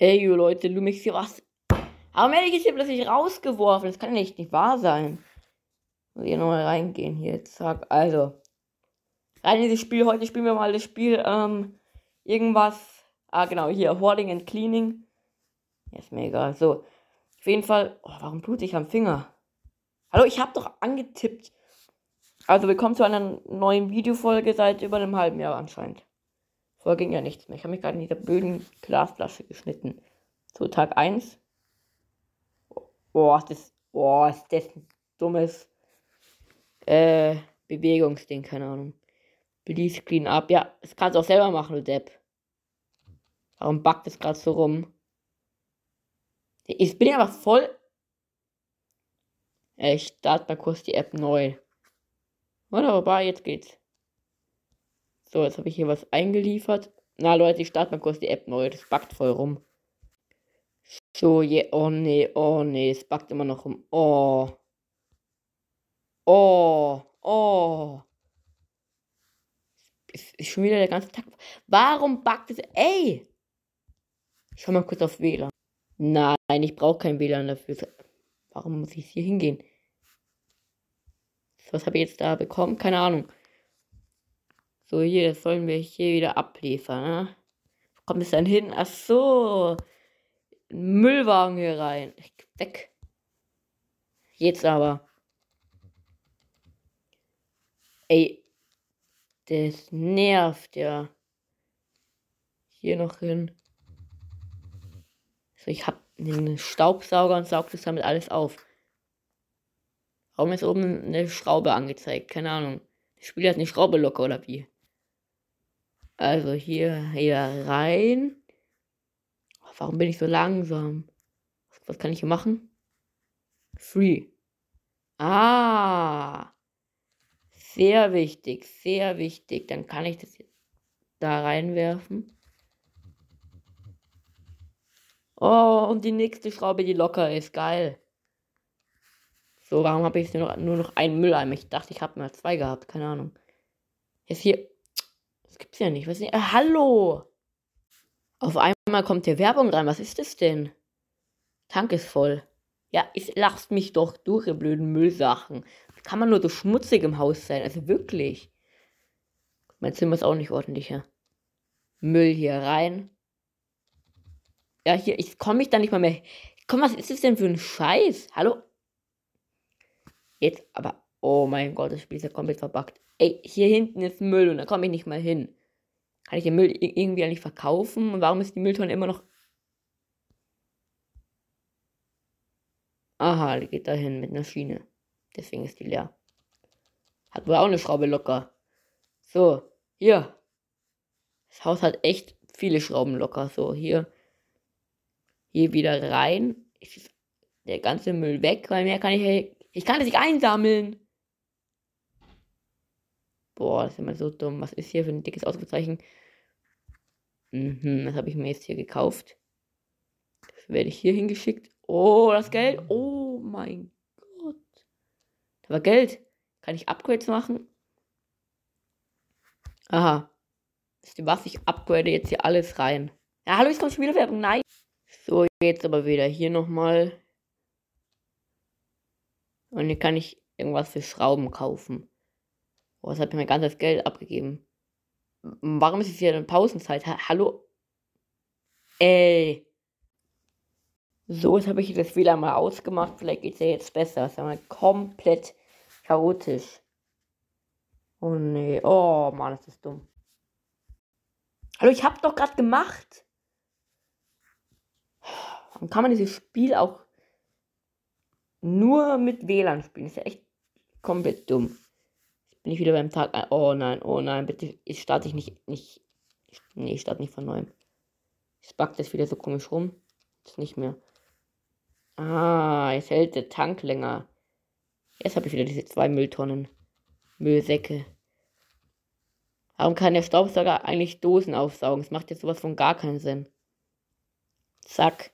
Ey, Leute, Lumix hier was. Aber Medic ist hier plötzlich rausgeworfen. Das kann ja nicht, nicht wahr sein. Muss ich nochmal reingehen hier. Zack. Also. Rein in dieses Spiel. Heute spielen wir mal das Spiel. Ähm, irgendwas. Ah, genau. Hier. Hoarding and Cleaning. Ja, ist mir egal. So. Auf jeden Fall. Oh, warum tut ich am Finger? Hallo, ich habe doch angetippt. Also, willkommen zu einer neuen Videofolge seit über einem halben Jahr anscheinend. Vorher ging ja nichts mehr. Ich habe mich gerade in dieser blöden Glasflasche geschnitten. So, Tag 1. Boah, das. Boah, ist das ein dummes äh, Bewegungsding, keine Ahnung. Please clean up. Ja, das kannst du auch selber machen, du Depp. Warum backt es gerade so rum? Ich bin ja einfach voll. Ich starte mal kurz die App neu. Wunderbar, jetzt geht's. So, jetzt habe ich hier was eingeliefert. Na Leute, ich starte mal kurz die App neu. Das backt voll rum. So, je, yeah. oh nee, oh nee, es backt immer noch rum. Oh. Oh, oh. Es ist schon wieder der ganze Tag. Warum backt es? Ey! Ich schau mal kurz auf WLAN. Nein, ich brauche kein WLAN dafür. Warum muss ich hier hingehen? Was habe ich jetzt da bekommen? Keine Ahnung. So, hier, das sollen wir hier wieder abliefern, ne? Wo kommt es dann hin? Ach so. Müllwagen hier rein. Weg. Jetzt aber. Ey, das nervt ja. Hier noch hin. So, ich hab einen Staubsauger und saug das damit alles auf. Warum ist oben eine Schraube angezeigt? Keine Ahnung. Das Spiel hat eine Schraube locker oder wie? Also hier, hier rein. Warum bin ich so langsam? Was kann ich hier machen? Free. Ah. Sehr wichtig, sehr wichtig. Dann kann ich das da reinwerfen. Oh, und die nächste Schraube, die locker ist. Geil. So, warum habe ich nur, nur noch einen Mülleimer? Ich dachte, ich habe mal zwei gehabt. Keine Ahnung. Jetzt hier. Gibt's ja nicht. Was ist? Äh, hallo! Auf einmal kommt hier Werbung rein. Was ist das denn? Tank ist voll. Ja, ich lachst mich doch durch, ihr blöden Müllsachen kann man nur so schmutzig im Haus sein? Also wirklich. Mein Zimmer ist auch nicht ordentlicher. Müll hier rein. Ja, hier, ich komme mich da nicht mal mehr. Komm, was ist das denn für ein Scheiß? Hallo? Jetzt, aber, oh mein Gott, das Spiel ist ja komplett verbuggt. Ey, hier hinten ist Müll und da komme ich nicht mal hin. Kann ich den Müll irgendwie eigentlich verkaufen? Und warum ist die Mülltonne immer noch. Aha, die geht da hin mit einer Schiene. Deswegen ist die leer. Hat wohl auch eine Schraube locker. So, hier. Das Haus hat echt viele Schrauben locker. So, hier. Hier wieder rein. Ist der ganze Müll weg, weil mehr kann ich. Ich kann das nicht einsammeln. Boah, das ist immer so dumm. Was ist hier für ein dickes Ausrufezeichen? Mhm, das habe ich mir jetzt hier gekauft. Das werde ich hier hingeschickt. Oh, das Geld. Oh mein aber Geld. Kann ich Upgrades machen? Aha. Wisst ihr was? Ich upgrade jetzt hier alles rein. Ja, hallo, ich komme schon wieder Werbung. Nein. So, jetzt aber wieder hier nochmal. Und hier kann ich irgendwas für Schrauben kaufen. Oh, das hat mir mein ganzes Geld abgegeben. Warum ist es hier eine Pausenzeit? Ha hallo? Ey. So, jetzt habe ich das WLAN mal ausgemacht. Vielleicht geht es ja jetzt besser. Das ist ja mal komplett chaotisch. Oh nee. Oh Mann, das ist dumm. Hallo, ich hab's doch gerade gemacht. Warum kann man dieses Spiel auch nur mit WLAN spielen? Das ist ja echt komplett dumm. Bin ich wieder beim Tag. Oh nein, oh nein, bitte. Ich starte ich nicht. nicht nee, ich starte nicht von neuem. Es backt das wieder so komisch rum. Jetzt nicht mehr. Ah, jetzt hält der Tank länger. Jetzt habe ich wieder diese zwei Mülltonnen. Müllsäcke. Warum kann der Staubsauger eigentlich Dosen aufsaugen? Das macht jetzt sowas von gar keinen Sinn. Zack.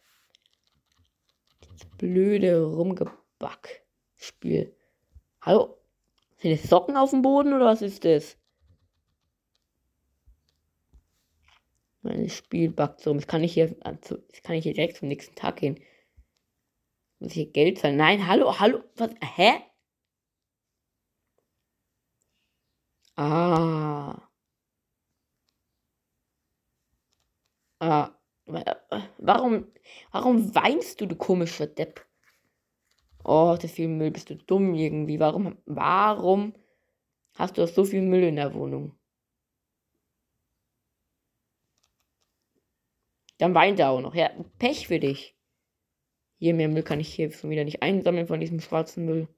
Das blöde Rumgeback-Spiel. Hallo? Sind das Socken auf dem Boden oder was ist das? Mein Spiel buggt so. Jetzt kann ich hier, jetzt kann ich hier direkt zum nächsten Tag gehen. Muss ich hier Geld zahlen? Nein, hallo, hallo. Was? Hä? Ah. Ah. Warum, warum weinst du, du komischer Depp? Oh, das viel Müll. Bist du dumm irgendwie? Warum, warum hast du so viel Müll in der Wohnung? Dann weint er auch noch. Ja, Pech für dich. Hier mehr Müll kann ich hier schon wieder nicht einsammeln von diesem schwarzen Müll.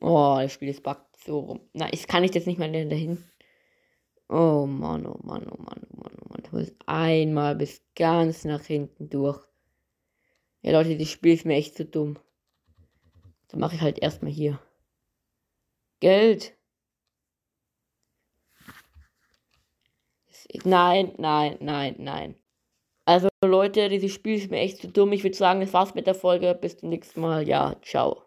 Oh, das Spiel ist buggt so rum. Na, ich kann ich jetzt nicht mehr dahin. Oh Mann, oh Mann, oh Mann, oh Mann, oh Mann. Du musst einmal bis ganz nach hinten durch. Ja, Leute, das Spiel ist mir echt zu dumm. Dann mache ich halt erstmal hier. Geld. Nein, nein, nein, nein. Also Leute, dieses Spiel ist mir echt zu dumm. Ich würde sagen, das war's mit der Folge. Bis zum nächsten Mal. Ja, ciao.